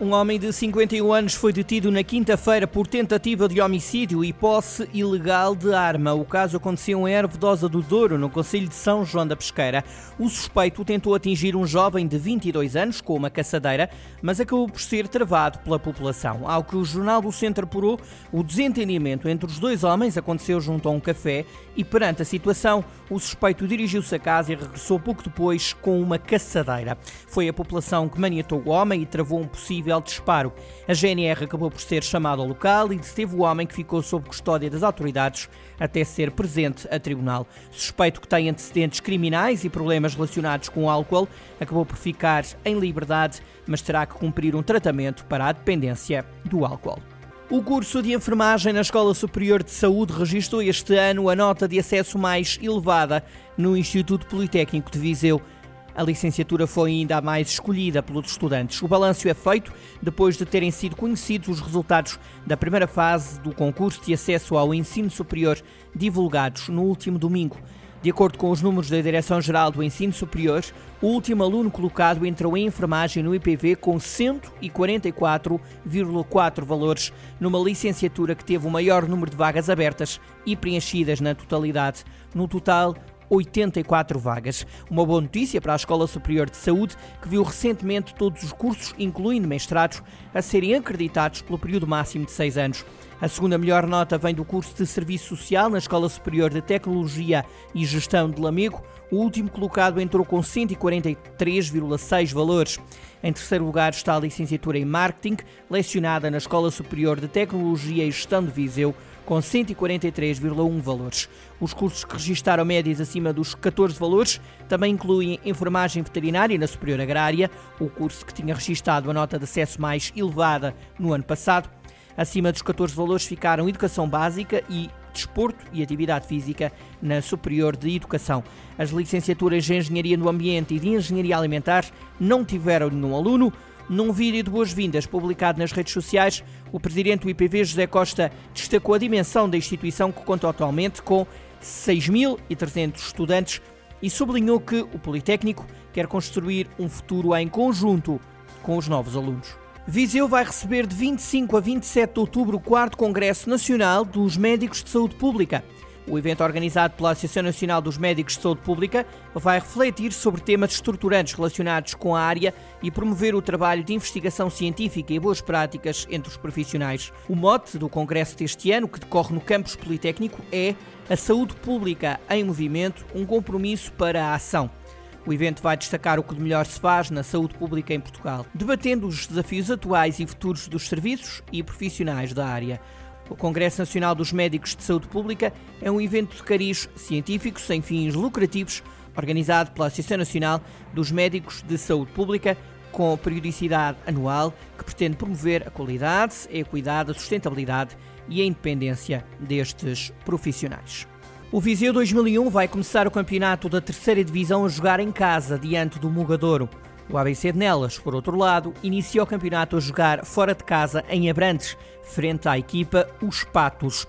Um homem de 51 anos foi detido na quinta-feira por tentativa de homicídio e posse ilegal de arma. O caso aconteceu em Ervedosa do Douro, no Conselho de São João da Pesqueira. O suspeito tentou atingir um jovem de 22 anos com uma caçadeira, mas acabou por ser travado pela população. Ao que o Jornal do Centro apurou, o desentendimento entre os dois homens aconteceu junto a um café e, perante a situação, o suspeito dirigiu-se a casa e regressou pouco depois com uma caçadeira. Foi a população que maniatou o homem e travou um possível possível disparo. A GNR acabou por ser chamada ao local e deteve o homem que ficou sob custódia das autoridades até ser presente a tribunal. Suspeito que tem antecedentes criminais e problemas relacionados com o álcool, acabou por ficar em liberdade, mas terá que cumprir um tratamento para a dependência do álcool. O curso de enfermagem na Escola Superior de Saúde registrou este ano a nota de acesso mais elevada no Instituto Politécnico de Viseu. A licenciatura foi ainda mais escolhida pelos estudantes. O balanço é feito depois de terem sido conhecidos os resultados da primeira fase do concurso de acesso ao ensino superior, divulgados no último domingo. De acordo com os números da Direção-Geral do Ensino Superior, o último aluno colocado entrou em enfermagem no IPV com 144,4 valores, numa licenciatura que teve o maior número de vagas abertas e preenchidas na totalidade. No total, 84 vagas. Uma boa notícia para a Escola Superior de Saúde, que viu recentemente todos os cursos, incluindo mestrados, a serem acreditados pelo período máximo de seis anos. A segunda melhor nota vem do curso de Serviço Social na Escola Superior de Tecnologia e Gestão de Lamego. O último colocado entrou com 143,6 valores. Em terceiro lugar está a licenciatura em Marketing, lecionada na Escola Superior de Tecnologia e Gestão de Viseu, com 143,1 valores. Os cursos que registaram médias acima dos 14 valores também incluem Enfermagem Veterinária na Superior Agrária, o curso que tinha registado a nota de acesso mais elevada no ano passado. Acima dos 14 valores ficaram Educação Básica e Desporto e Atividade Física na Superior de Educação. As licenciaturas de Engenharia no Ambiente e de Engenharia Alimentar não tiveram nenhum aluno. Num vídeo de boas-vindas publicado nas redes sociais, o presidente do IPV, José Costa, destacou a dimensão da instituição que conta atualmente com 6.300 estudantes e sublinhou que o Politécnico quer construir um futuro em conjunto com os novos alunos. Viseu vai receber de 25 a 27 de outubro o 4 Congresso Nacional dos Médicos de Saúde Pública. O evento organizado pela Associação Nacional dos Médicos de Saúde Pública vai refletir sobre temas estruturantes relacionados com a área e promover o trabalho de investigação científica e boas práticas entre os profissionais. O mote do congresso deste ano, que decorre no campus Politécnico, é a saúde pública em movimento, um compromisso para a ação. O evento vai destacar o que de melhor se faz na saúde pública em Portugal, debatendo os desafios atuais e futuros dos serviços e profissionais da área. O Congresso Nacional dos Médicos de Saúde Pública é um evento de cariz científico sem fins lucrativos, organizado pela Associação Nacional dos Médicos de Saúde Pública, com periodicidade anual, que pretende promover a qualidade, a equidade, a sustentabilidade e a independência destes profissionais. O Viseu 2001 vai começar o campeonato da terceira divisão a jogar em casa, diante do Mugadouro. O ABC de Nelas, por outro lado, inicia o campeonato a jogar fora de casa em Abrantes, frente à equipa Os Patos.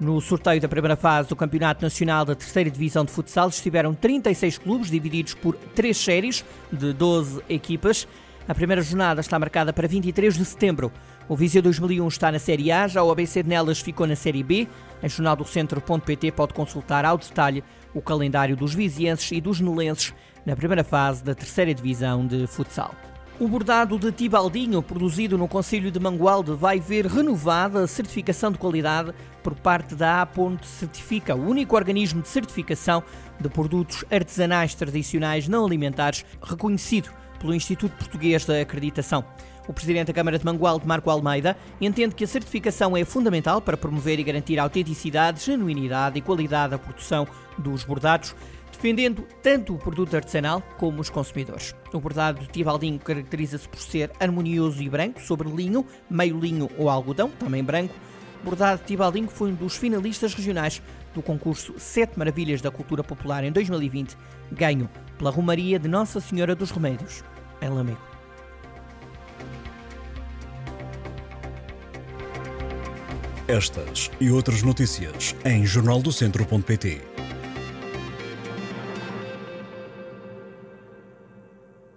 No sorteio da primeira fase do Campeonato Nacional da Terceira Divisão de Futsal estiveram 36 clubes divididos por três séries de 12 equipas. A primeira jornada está marcada para 23 de setembro. O Viseu 2001 está na Série A, já o ABC de Nelas ficou na Série B. Em jornaldocentro.pt pode consultar ao detalhe o calendário dos vizienses e dos nelenses na primeira fase da terceira divisão de futsal. O bordado de Tibaldinho, produzido no Conselho de Mangualde, vai ver renovada a certificação de qualidade por parte da A. Certifica, o único organismo de certificação de produtos artesanais tradicionais não alimentares reconhecido pelo Instituto Português da Acreditação. O presidente da Câmara de Mangualde, Marco Almeida, entende que a certificação é fundamental para promover e garantir a autenticidade, genuinidade e qualidade da produção dos bordados defendendo tanto o produto artesanal como os consumidores. O bordado de Tibaldinho caracteriza-se por ser harmonioso e branco, sobre linho, meio linho ou algodão, também branco. Bordado Tibaldinho foi um dos finalistas regionais do concurso Sete Maravilhas da Cultura Popular em 2020, ganho pela Romaria de Nossa Senhora dos Remédios, em Lamego. Estas e outras notícias em jornaldocentro.pt.